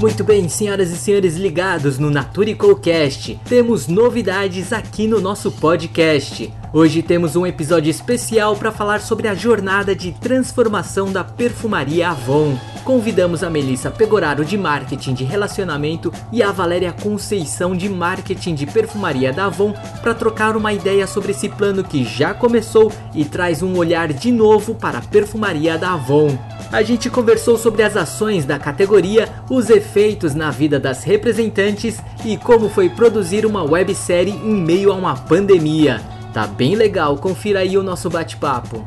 Muito bem, senhoras e senhores ligados no NaturicoCast, temos novidades aqui no nosso podcast. Hoje temos um episódio especial para falar sobre a jornada de transformação da perfumaria Avon. Convidamos a Melissa Pegoraro de marketing de relacionamento e a Valéria Conceição de marketing de perfumaria da Avon para trocar uma ideia sobre esse plano que já começou e traz um olhar de novo para a perfumaria da Avon. A gente conversou sobre as ações da categoria, os efeitos na vida das representantes e como foi produzir uma websérie em meio a uma pandemia. Tá bem legal, confira aí o nosso bate-papo.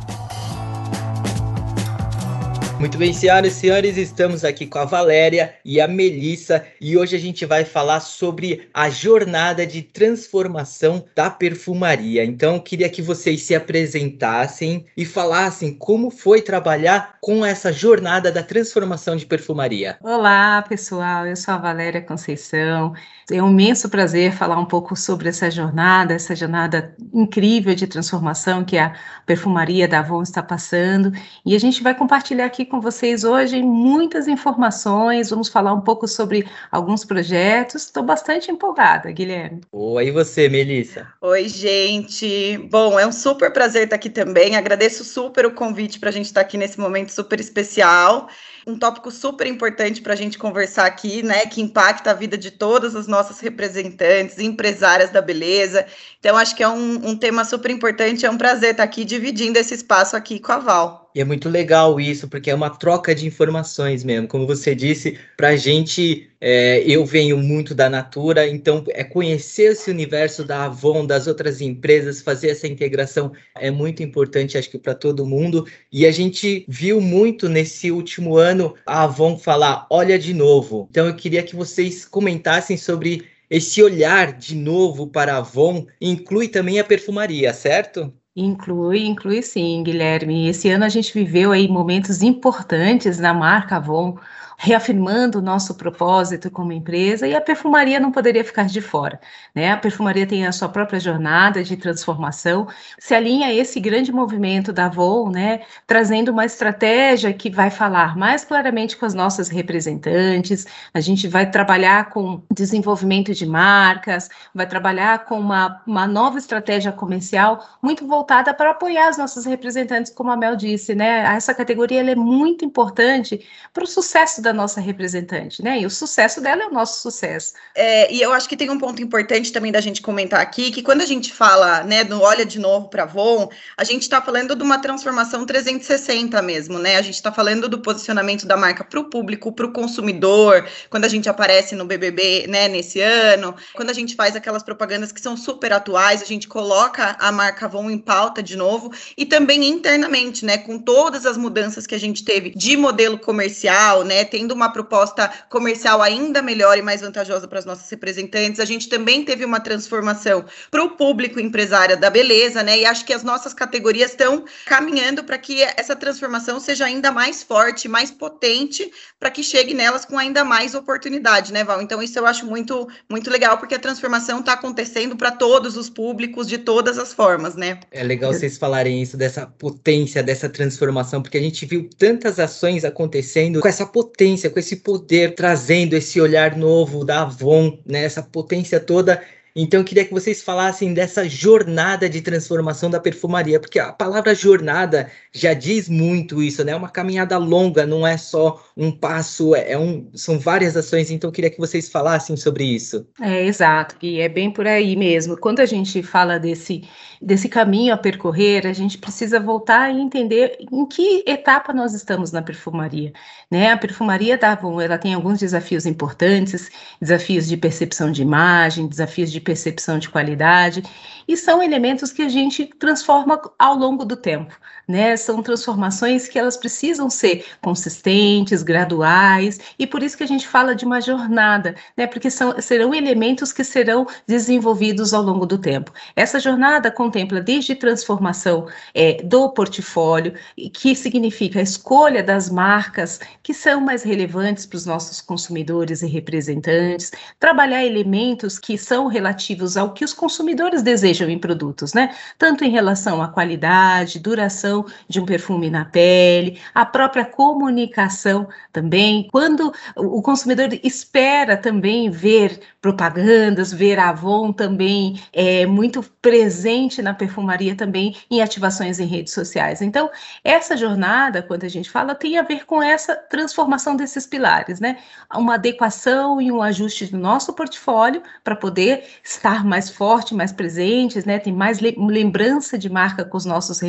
Muito bem, senhoras e senhores, estamos aqui com a Valéria e a Melissa e hoje a gente vai falar sobre a jornada de transformação da perfumaria. Então, queria que vocês se apresentassem e falassem como foi trabalhar com essa jornada da transformação de perfumaria. Olá, pessoal, eu sou a Valéria Conceição. É um imenso prazer falar um pouco sobre essa jornada, essa jornada incrível de transformação que a perfumaria da Avon está passando. E a gente vai compartilhar aqui com vocês hoje muitas informações, vamos falar um pouco sobre alguns projetos. Estou bastante empolgada, Guilherme. Oi, e você, Melissa? Oi, gente. Bom, é um super prazer estar aqui também. Agradeço super o convite para a gente estar aqui nesse momento super especial um tópico super importante para a gente conversar aqui, né? Que impacta a vida de todas as nossas representantes, empresárias da beleza. Então, acho que é um, um tema super importante. É um prazer estar aqui dividindo esse espaço aqui com a Val. E é muito legal isso, porque é uma troca de informações mesmo. Como você disse, para a gente, é, eu venho muito da Natura, então é conhecer esse universo da Avon, das outras empresas, fazer essa integração é muito importante, acho que para todo mundo. E a gente viu muito nesse último ano a Avon falar: olha de novo. Então eu queria que vocês comentassem sobre esse olhar de novo para a Avon, inclui também a perfumaria, certo? Inclui, inclui sim, Guilherme. Esse ano a gente viveu aí momentos importantes na marca Avon, reafirmando o nosso propósito como empresa e a perfumaria não poderia ficar de fora. Né? A perfumaria tem a sua própria jornada de transformação, se alinha a esse grande movimento da Avon, né? trazendo uma estratégia que vai falar mais claramente com as nossas representantes, a gente vai trabalhar com desenvolvimento de marcas, vai trabalhar com uma, uma nova estratégia comercial muito voltada para apoiar as nossas representantes, como a Mel disse, né? Essa categoria é muito importante para o sucesso da nossa representante, né? E o sucesso dela é o nosso sucesso. É, e eu acho que tem um ponto importante também da gente comentar aqui, que quando a gente fala, né, do olha de novo para Avon, a gente está falando de uma transformação 360 mesmo, né? A gente está falando do posicionamento da marca para o público, para o consumidor, quando a gente aparece no BBB, né, nesse ano, quando a gente faz aquelas propagandas que são super atuais, a gente coloca a marca Avon em pauta de novo e também internamente, né, com todas as mudanças que a gente teve de modelo comercial, né, tendo uma proposta comercial ainda melhor e mais vantajosa para as nossas representantes. A gente também teve uma transformação para o público empresário da beleza, né? E acho que as nossas categorias estão caminhando para que essa transformação seja ainda mais forte, mais potente, para que chegue nelas com ainda mais oportunidade, né, Val? Então, isso eu acho muito, muito legal, porque a transformação está acontecendo para todos os públicos, de todas as formas, né? É legal vocês falarem isso, dessa potência, dessa transformação, porque a gente viu tantas ações acontecendo com essa potência potência, com esse poder, trazendo esse olhar novo da Avon, né, essa potência toda então eu queria que vocês falassem dessa jornada de transformação da perfumaria, porque a palavra jornada já diz muito isso, né? É uma caminhada longa, não é só um passo, é um, são várias ações. Então eu queria que vocês falassem sobre isso. É exato, e é bem por aí mesmo. Quando a gente fala desse desse caminho a percorrer, a gente precisa voltar e entender em que etapa nós estamos na perfumaria, né? A perfumaria da Avon, ela tem alguns desafios importantes, desafios de percepção de imagem, desafios de percepção de qualidade, e são elementos que a gente transforma ao longo do tempo, né? São transformações que elas precisam ser consistentes, graduais, e por isso que a gente fala de uma jornada, né? Porque são, serão elementos que serão desenvolvidos ao longo do tempo. Essa jornada contempla desde transformação é, do portfólio, que significa a escolha das marcas que são mais relevantes para os nossos consumidores e representantes, trabalhar elementos que são relativos relativos ao que os consumidores desejam em produtos, né? Tanto em relação à qualidade, duração de um perfume na pele, a própria comunicação também. Quando o consumidor espera também ver propagandas, ver Avon também é muito presente na perfumaria também em ativações em redes sociais. Então, essa jornada, quando a gente fala, tem a ver com essa transformação desses pilares, né? Uma adequação e um ajuste do nosso portfólio para poder estar mais forte, mais presentes, né? Tem mais lembrança de marca com os nossos,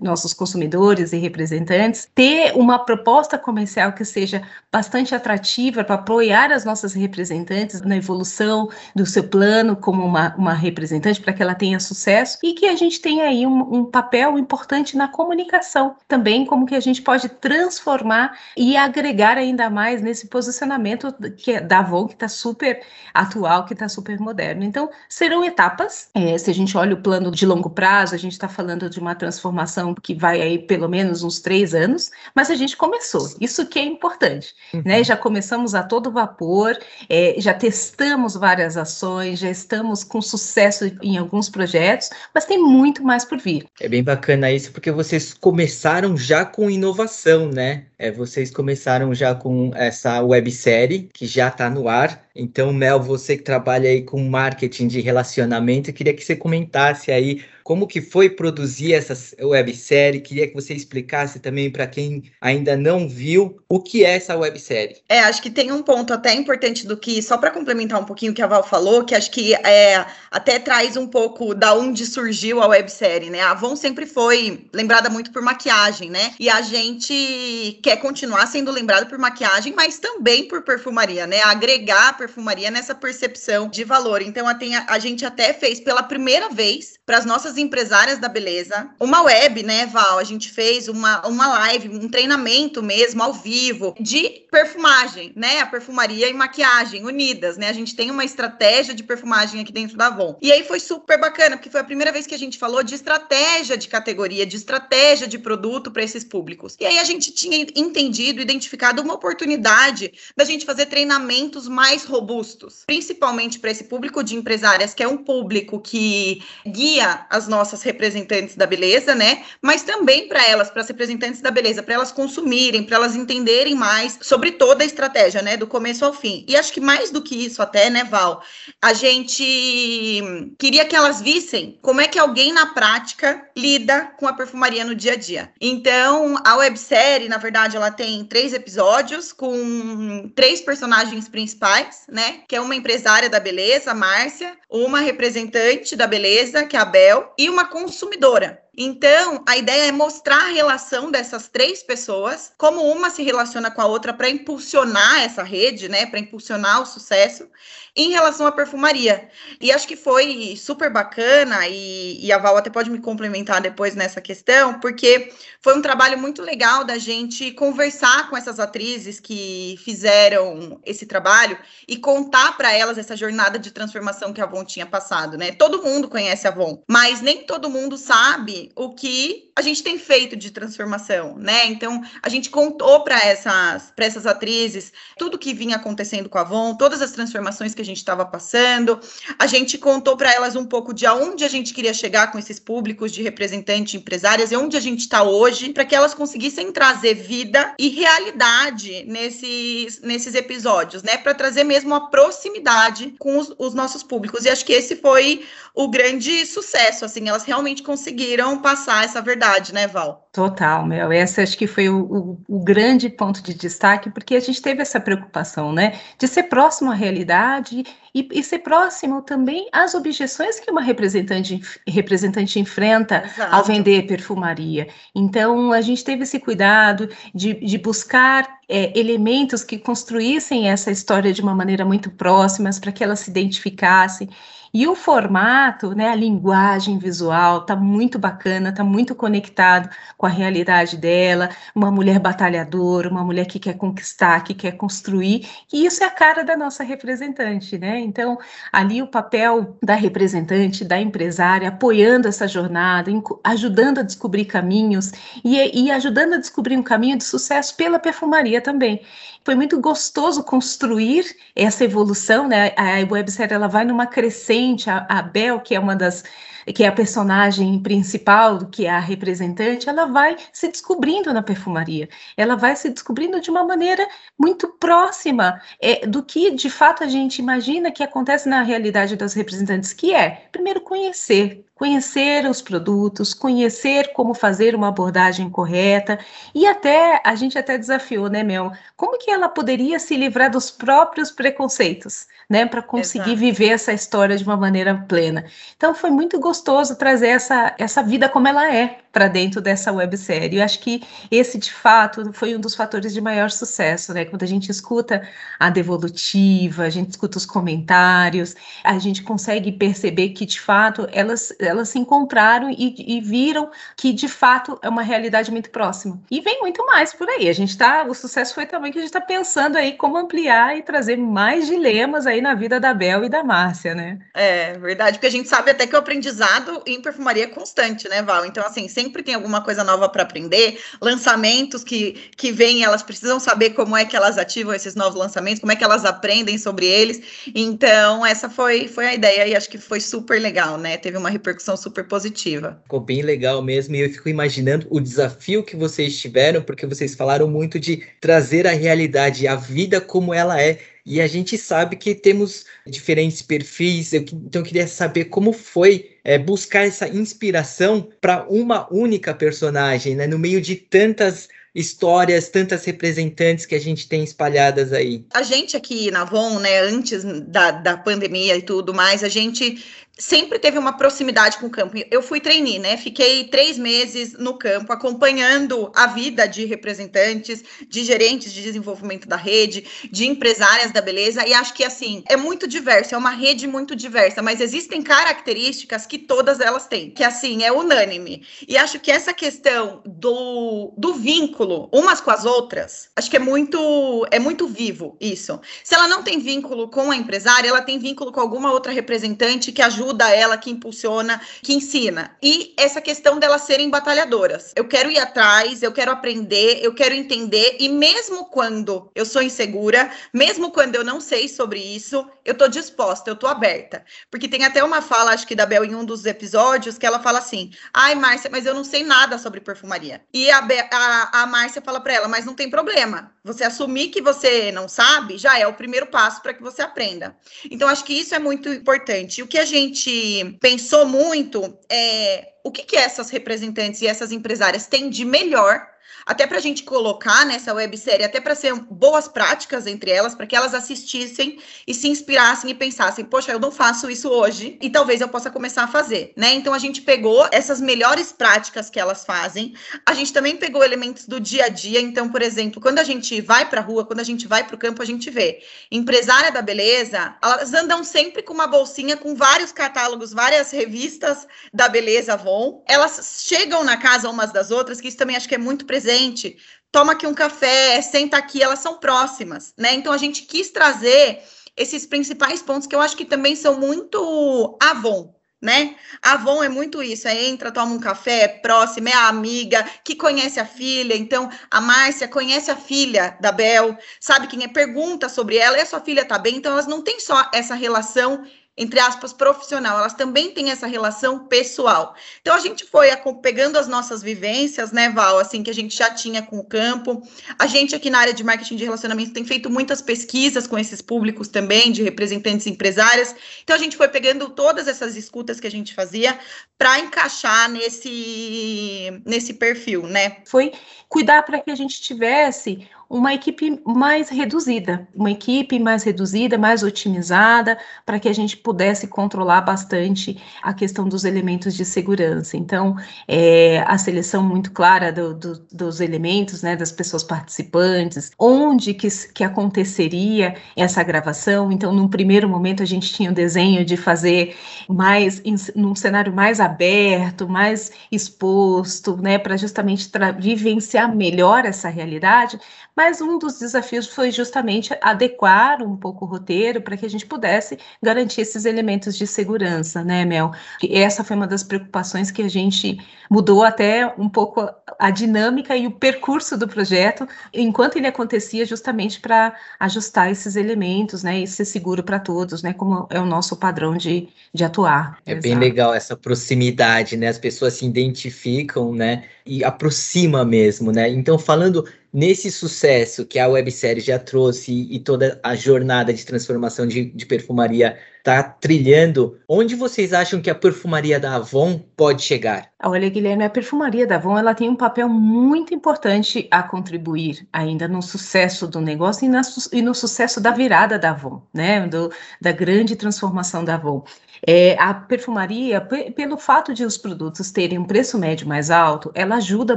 nossos consumidores e representantes, ter uma proposta comercial que seja bastante atrativa para apoiar as nossas representantes na evolução do seu plano como uma, uma representante para que ela tenha sucesso e que a gente tenha aí um, um papel importante na comunicação também, como que a gente pode transformar e agregar ainda mais nesse posicionamento que é da Avon, que está super atual, que está super moderno. Então, serão etapas. É, se a gente olha o plano de longo prazo, a gente está falando de uma transformação que vai aí pelo menos uns três anos, mas a gente começou. Isso que é importante, uhum. né? Já começamos a todo vapor, é, já testamos várias ações, já estamos com sucesso em alguns projetos, mas tem muito mais por vir. É bem bacana isso, porque vocês começaram já com inovação, né? É, vocês começaram já com essa websérie que já está no ar. Então, Mel, você que trabalha aí com marketing de relacionamento, queria que você comentasse aí como que foi produzir essa websérie. Queria que você explicasse também para quem ainda não viu o que é essa websérie. É, acho que tem um ponto até importante do que, só para complementar um pouquinho o que a Val falou, que acho que é, até traz um pouco da onde surgiu a websérie, né? A Avon sempre foi lembrada muito por maquiagem, né? E a gente quer continuar sendo lembrado por maquiagem, mas também por perfumaria, né? Agregar a perfumaria nessa percepção de valor. Então, a, a gente até fez pela primeira vez para as nossas empresárias da beleza. Uma web, né, Val? A gente fez uma, uma live, um treinamento mesmo, ao vivo, de perfumagem, né? A perfumaria e maquiagem unidas, né? A gente tem uma estratégia de perfumagem aqui dentro da Avon. E aí foi super bacana, porque foi a primeira vez que a gente falou de estratégia de categoria, de estratégia de produto para esses públicos. E aí a gente tinha entendido, identificado uma oportunidade da gente fazer treinamentos mais robustos, principalmente para esse público de empresárias, que é um público que guia as nossas representantes da beleza, né? Mas também para elas, para as representantes da beleza, para elas consumirem, para elas entenderem mais sobre toda a estratégia, né? Do começo ao fim. E acho que mais do que isso, até, né, Val? A gente queria que elas vissem como é que alguém na prática lida com a perfumaria no dia a dia. Então, a websérie, na verdade, ela tem três episódios com três personagens principais, né? Que é uma empresária da beleza, Márcia, uma representante da beleza, que é a Bel, e uma consumidora, então, a ideia é mostrar a relação dessas três pessoas, como uma se relaciona com a outra para impulsionar essa rede, né, para impulsionar o sucesso em relação à perfumaria. E acho que foi super bacana, e, e, a Val até pode me complementar depois nessa questão, porque foi um trabalho muito legal da gente conversar com essas atrizes que fizeram esse trabalho e contar para elas essa jornada de transformação que a Avon tinha passado, né? Todo mundo conhece a Avon, mas nem todo mundo sabe o que a gente tem feito de transformação, né? Então, a gente contou para essas, essas atrizes tudo que vinha acontecendo com a Avon, todas as transformações que a gente estava passando. A gente contou para elas um pouco de aonde a gente queria chegar com esses públicos de representantes empresárias e onde a gente está hoje, para que elas conseguissem trazer vida e realidade nesses, nesses episódios, né? Para trazer mesmo a proximidade com os, os nossos públicos. E acho que esse foi o grande sucesso, assim, elas realmente conseguiram passar essa verdade, né, Val? Total, Mel. Essa acho que foi o, o, o, grande ponto de destaque, porque a gente teve essa preocupação, né, de ser próximo à realidade e, e ser próximo também às objeções que uma representante, representante enfrenta Exato. ao vender perfumaria. Então, a gente teve esse cuidado de, de buscar é, elementos que construíssem essa história de uma maneira muito próxima, para que elas se identificassem. E o formato, né, a linguagem visual tá muito bacana, tá muito conectado com a realidade dela, uma mulher batalhadora, uma mulher que quer conquistar, que quer construir, e isso é a cara da nossa representante, né? Então, ali o papel da representante, da empresária, apoiando essa jornada, ajudando a descobrir caminhos e, e ajudando a descobrir um caminho de sucesso pela perfumaria também foi muito gostoso construir essa evolução, né? A websérie ela vai numa crescente a, a Bel, que é uma das que é a personagem principal, que é a representante, ela vai se descobrindo na perfumaria. Ela vai se descobrindo de uma maneira muito próxima é, do que de fato a gente imagina que acontece na realidade das representantes, que é primeiro conhecer, conhecer os produtos, conhecer como fazer uma abordagem correta e até a gente até desafiou, né, Mel? Como que ela poderia se livrar dos próprios preconceitos, né, para conseguir Exato. viver essa história de uma maneira plena? Então foi muito gostoso trazer essa essa vida como ela é para dentro dessa websérie. Eu acho que esse de fato foi um dos fatores de maior sucesso, né? Quando a gente escuta a devolutiva, a gente escuta os comentários, a gente consegue perceber que de fato elas elas se encontraram e, e, viram que de fato é uma realidade muito próxima. E vem muito mais por aí. A gente tá, o sucesso foi também que a gente está pensando aí como ampliar e trazer mais dilemas aí na vida da Bel e da Márcia, né? É verdade, porque a gente sabe até que o aprendizado em perfumaria é constante, né, Val? Então, assim, sempre tem alguma coisa nova para aprender, lançamentos que, que vêm, elas precisam saber como é que elas ativam esses novos lançamentos, como é que elas aprendem sobre eles. Então, essa foi, foi a ideia e acho que foi super legal, né? Teve uma repercussão super positiva. Ficou bem legal mesmo, e eu fico imaginando o desafio que vocês tiveram, porque vocês falaram muito de trazer a realidade, a vida como ela é. E a gente sabe que temos diferentes perfis, então eu queria saber como foi é, buscar essa inspiração para uma única personagem, né? No meio de tantas histórias, tantas representantes que a gente tem espalhadas aí. A gente aqui na Von, né, antes da, da pandemia e tudo mais, a gente sempre teve uma proximidade com o campo. Eu fui trainee, né? Fiquei três meses no campo, acompanhando a vida de representantes, de gerentes de desenvolvimento da rede, de empresárias da beleza, e acho que, assim, é muito diverso, é uma rede muito diversa, mas existem características que todas elas têm, que, assim, é unânime. E acho que essa questão do, do vínculo umas com as outras, acho que é muito, é muito vivo isso. Se ela não tem vínculo com a empresária, ela tem vínculo com alguma outra representante que ajuda ajuda ela, que impulsiona, que ensina. E essa questão delas serem batalhadoras. Eu quero ir atrás, eu quero aprender, eu quero entender, e mesmo quando eu sou insegura, mesmo quando eu não sei sobre isso, eu tô disposta, eu tô aberta. Porque tem até uma fala, acho que da Bel em um dos episódios, que ela fala assim: ai, Márcia, mas eu não sei nada sobre perfumaria. E a, Be a, a Márcia fala para ela: mas não tem problema. Você assumir que você não sabe já é o primeiro passo para que você aprenda. Então, acho que isso é muito importante. O que a gente gente pensou muito é o que, que essas representantes e essas empresárias têm de melhor até para a gente colocar nessa websérie, até para ser boas práticas entre elas, para que elas assistissem e se inspirassem e pensassem, poxa, eu não faço isso hoje e talvez eu possa começar a fazer, né? Então a gente pegou essas melhores práticas que elas fazem, a gente também pegou elementos do dia a dia, então, por exemplo, quando a gente vai para a rua, quando a gente vai para o campo, a gente vê empresária da beleza, elas andam sempre com uma bolsinha com vários catálogos, várias revistas da beleza Avon. Elas chegam na casa umas das outras, que isso também acho que é muito presente presente, toma aqui um café, senta aqui, elas são próximas, né? Então a gente quis trazer esses principais pontos que eu acho que também são muito Avon, né? Avon é muito isso, é entra, toma um café, é próxima, é a amiga que conhece a filha. Então, a Márcia conhece a filha da Bel, sabe quem é, pergunta sobre ela, e a sua filha tá bem. Então, elas não têm só essa relação entre aspas, profissional, elas também têm essa relação pessoal. Então, a gente foi pegando as nossas vivências, né, Val, assim, que a gente já tinha com o campo. A gente aqui na área de marketing de relacionamento tem feito muitas pesquisas com esses públicos também, de representantes empresárias. Então, a gente foi pegando todas essas escutas que a gente fazia para encaixar nesse, nesse perfil, né? Foi cuidar para que a gente tivesse uma equipe mais reduzida, uma equipe mais reduzida, mais otimizada, para que a gente pudesse controlar bastante a questão dos elementos de segurança. Então, é, a seleção muito clara do, do, dos elementos, né, das pessoas participantes, onde que, que aconteceria essa gravação. Então, num primeiro momento, a gente tinha o desenho de fazer mais, em, num cenário mais aberto, mais exposto, né, para justamente vivenciar melhor essa realidade, mas um dos desafios foi justamente adequar um pouco o roteiro para que a gente pudesse garantir esses elementos de segurança, né, Mel? E essa foi uma das preocupações que a gente mudou até um pouco a dinâmica e o percurso do projeto enquanto ele acontecia, justamente para ajustar esses elementos, né, e ser seguro para todos, né, como é o nosso padrão de, de atuar. É Exato. bem legal essa proximidade, né, as pessoas se identificam, né, e aproxima mesmo, né? Então, falando nesse sucesso que a websérie já trouxe e toda a jornada de transformação de, de perfumaria está trilhando, onde vocês acham que a perfumaria da Avon pode chegar? Olha, Guilherme, a perfumaria da Avon ela tem um papel muito importante a contribuir ainda no sucesso do negócio e, na, e no sucesso da virada da Avon, né? Do, da grande transformação da Avon. É, a perfumaria, pelo fato de os produtos terem um preço médio mais alto, ela ajuda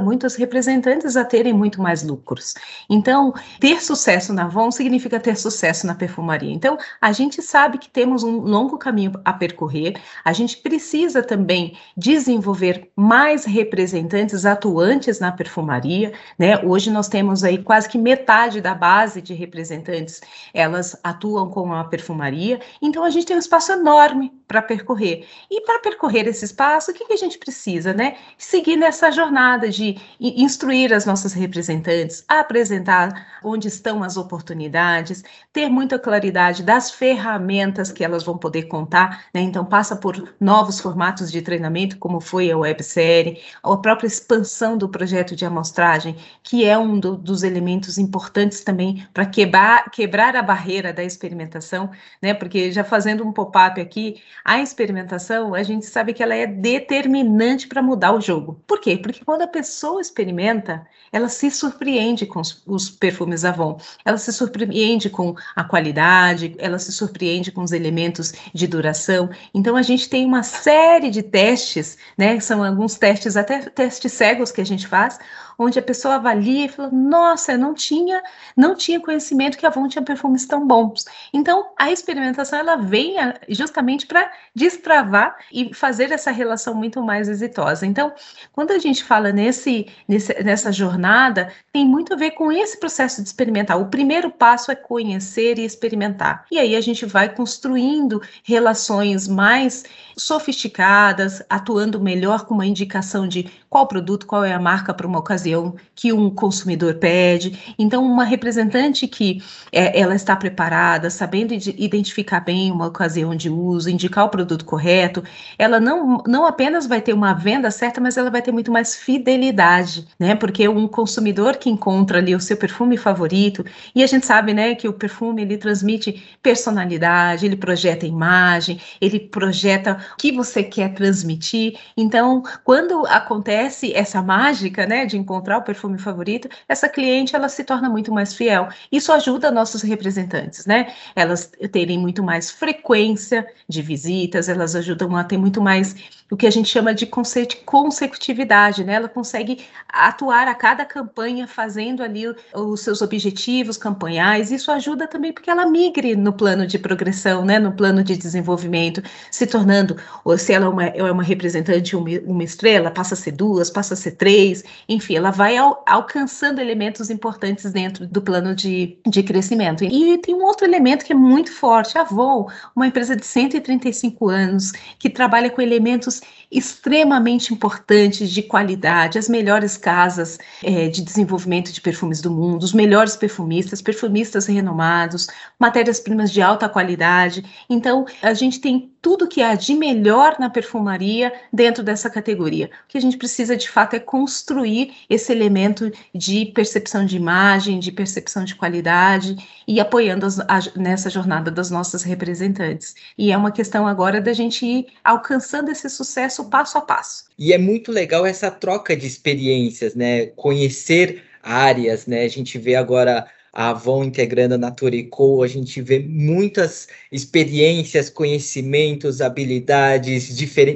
muito os representantes a terem muito mais lucros. Então, ter sucesso na Avon significa ter sucesso na perfumaria. Então, a gente sabe que temos um longo caminho a percorrer, a gente precisa também desenvolver mais representantes atuantes na perfumaria, né? Hoje nós temos aí quase que metade da base de representantes, elas atuam com a perfumaria, então a gente tem um espaço enorme para percorrer. E para percorrer esse espaço, o que, que, a gente precisa, né? Seguir nessa jornada de instruir as nossas representantes, apresentar onde estão as oportunidades, ter muita claridade das ferramentas que elas vão poder contar, né? Então passa por novos formatos de treinamento, como foi a websérie, a própria expansão do projeto de amostragem, que é um do, dos elementos importantes também para quebrar, quebrar a barreira da experimentação, né? Porque já fazendo um pop-up aqui, a experimentação, a gente sabe que ela é determinante para mudar o jogo. Por quê? Porque quando a pessoa experimenta, ela se surpreende com os, perfumes Avon, ela se surpreende com a qualidade, ela se surpreende com os elementos de duração. Então a gente tem uma série de testes, né? São alguns testes, até testes cegos que a gente faz, onde a pessoa avalia e fala: "Nossa, eu não tinha, não tinha conhecimento que a Avon tinha perfumes tão bons". Então, a experimentação ela vem justamente para destravar e fazer essa relação muito mais exitosa. Então, quando a gente fala nesse, nesse nessa jornada, tem muito a ver com esse processo de experimentar. O primeiro passo é conhecer e experimentar. E aí a gente vai construindo relações mais sofisticadas, atuando melhor com uma indicação de qual produto, qual é a marca para uma ocasião que um consumidor pede. Então, uma representante que é, ela está preparada, sabendo identificar bem uma ocasião de uso, indicar o produto correto, ela não, não apenas vai ter uma venda certa, mas ela vai ter muito mais fidelidade, né? Porque um consumidor que encontra ali o seu perfume favorito, e a gente sabe, né, que o perfume ele transmite personalidade, ele projeta imagem, ele projeta o que você quer transmitir. Então, quando acontece essa mágica, né, de encontrar o perfume favorito, essa cliente ela se torna muito mais fiel. Isso ajuda nossos representantes, né? Elas terem muito mais frequência de visitas, elas ajudam a ter muito mais o que a gente chama de consecutividade, né? Ela consegue atuar a cada campanha fazendo ali os seus objetivos campanhais. Isso ajuda também porque ela migre no plano de progressão, né? No plano de desenvolvimento, se tornando, ou se ela é uma, é uma representante, uma, uma estrela, passa a ser duas, passa a ser três, enfim, ela vai ao, alcançando elementos importantes dentro do plano de, de crescimento. E tem um outro elemento que é muito forte, a Avon, uma empresa de 135 anos, que trabalha com elementos extremamente importantes de qualidade, as melhores casas é, de desenvolvimento de perfumes do mundo, os melhores perfumistas, perfumistas renomados, matérias-primas de alta qualidade. Então, a gente tem tudo que há de melhor na perfumaria dentro dessa categoria. O que a gente precisa de fato é construir esse elemento de percepção de imagem, de percepção de qualidade e apoiando as, a, nessa jornada das nossas representantes. E é uma questão agora da gente ir alcançando esse sucesso passo a passo. E é muito legal essa troca de experiências, né? Conhecer áreas, né? A gente vê agora a Avon integrando a Naturico, a gente vê muitas experiências, conhecimentos, habilidades,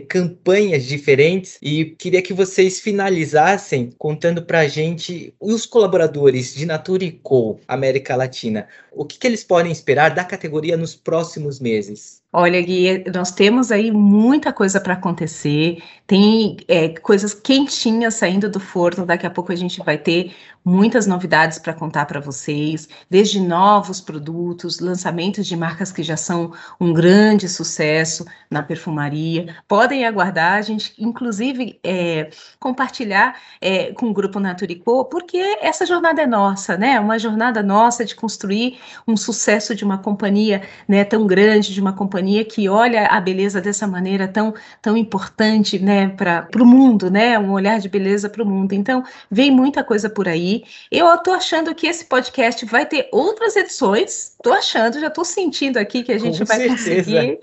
campanhas diferentes e queria que vocês finalizassem contando para a gente os colaboradores de Naturico América Latina, o que, que eles podem esperar da categoria nos próximos meses. Olha, Gui, nós temos aí muita coisa para acontecer, tem é, coisas quentinhas saindo do forno, daqui a pouco a gente vai ter muitas novidades para contar para vocês, desde novos produtos, lançamentos de marcas que já são um grande sucesso na perfumaria. Podem aguardar, a gente, inclusive, é, compartilhar é, com o Grupo Naturicô, porque essa jornada é nossa, né? Uma jornada nossa de construir um sucesso de uma companhia né, tão grande, de uma companhia que olha a beleza dessa maneira tão, tão importante né, para o mundo, né? Um olhar de beleza para o mundo. Então, vem muita coisa por aí. Eu estou achando que esse podcast vai ter outras edições. Estou achando, já estou sentindo aqui que a gente Com vai certeza. conseguir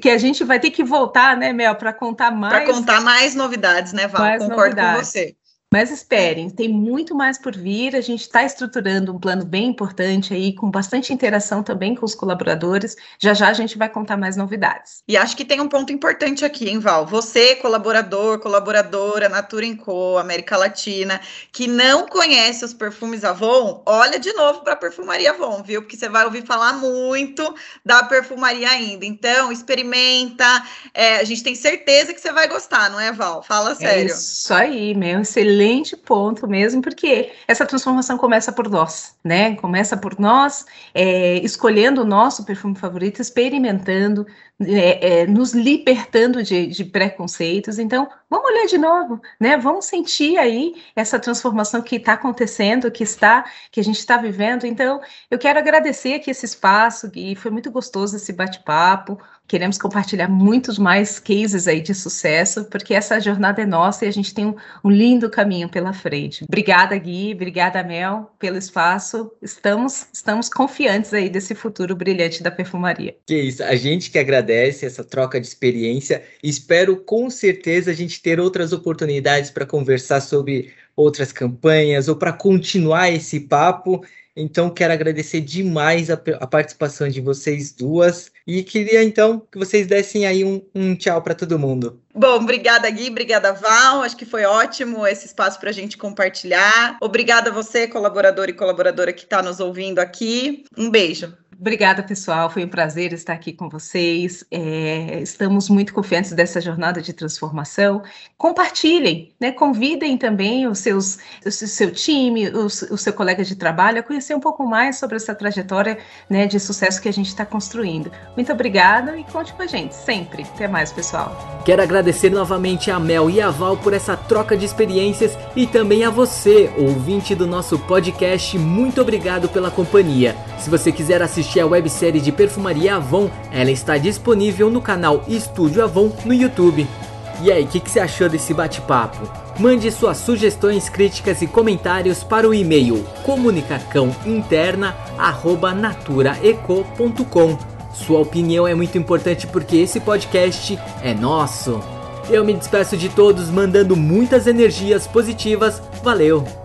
que a gente vai ter que voltar, né, Mel, para contar mais. Para contar mais novidades, né, Val? Mais Concordo novidades. com você. Mas esperem, tem muito mais por vir. A gente está estruturando um plano bem importante aí, com bastante interação também com os colaboradores. Já já a gente vai contar mais novidades. E acho que tem um ponto importante aqui, hein, Val? Você, colaborador, colaboradora, Natura Co, América Latina, que não conhece os perfumes Avon, olha de novo para a perfumaria Avon, viu? Porque você vai ouvir falar muito da perfumaria ainda. Então, experimenta. É, a gente tem certeza que você vai gostar, não é, Val? Fala é sério. É isso aí, meu. Excelente excelente ponto mesmo, porque essa transformação começa por nós, né? Começa por nós é, escolhendo o nosso perfume favorito, experimentando, é, é, nos libertando de, de, preconceitos. Então, vamos olhar de novo, né? Vamos sentir aí essa transformação que está acontecendo, que está, que a gente está vivendo. Então, eu quero agradecer aqui esse espaço, e foi muito gostoso esse bate-papo. Queremos compartilhar muitos mais cases aí de sucesso, porque essa jornada é nossa e a gente tem um, um lindo caminho pela frente. Obrigada, Gui, obrigada, Mel, pelo espaço. Estamos, estamos confiantes aí desse futuro brilhante da perfumaria. Que isso, a gente que agradece essa troca de experiência. Espero com certeza a gente ter outras oportunidades para conversar sobre outras campanhas ou para continuar esse papo. Então, quero agradecer demais a, a, participação de vocês duas e queria então que vocês dessem aí um, um tchau para todo mundo. Bom, obrigada Gui, obrigada Val, acho que foi ótimo esse espaço para a gente compartilhar. Obrigada a você, colaborador e colaboradora que está nos ouvindo aqui. Um beijo. Obrigada, pessoal. Foi um prazer estar aqui com vocês. É, estamos muito confiantes dessa jornada de transformação. Compartilhem, né? convidem também os seus, o seu time, o, o seu colega de trabalho a conhecer um pouco mais sobre essa trajetória né, de sucesso que a gente está construindo. Muito obrigada e conte com a gente sempre. Até mais, pessoal. Quero agradecer novamente a Mel e a Val por essa troca de experiências e também a você, ouvinte do nosso podcast. Muito obrigado pela companhia. Se você quiser assistir assistir a websérie de perfumaria Avon, ela está disponível no canal Estúdio Avon no YouTube. E aí, o que, que, você achou desse bate-papo? Mande suas sugestões, críticas e comentários para o e-mail comunicacãointerna@naturaeco.com. Sua opinião é muito importante porque esse podcast é nosso. Eu me despeço de todos mandando muitas energias positivas. Valeu!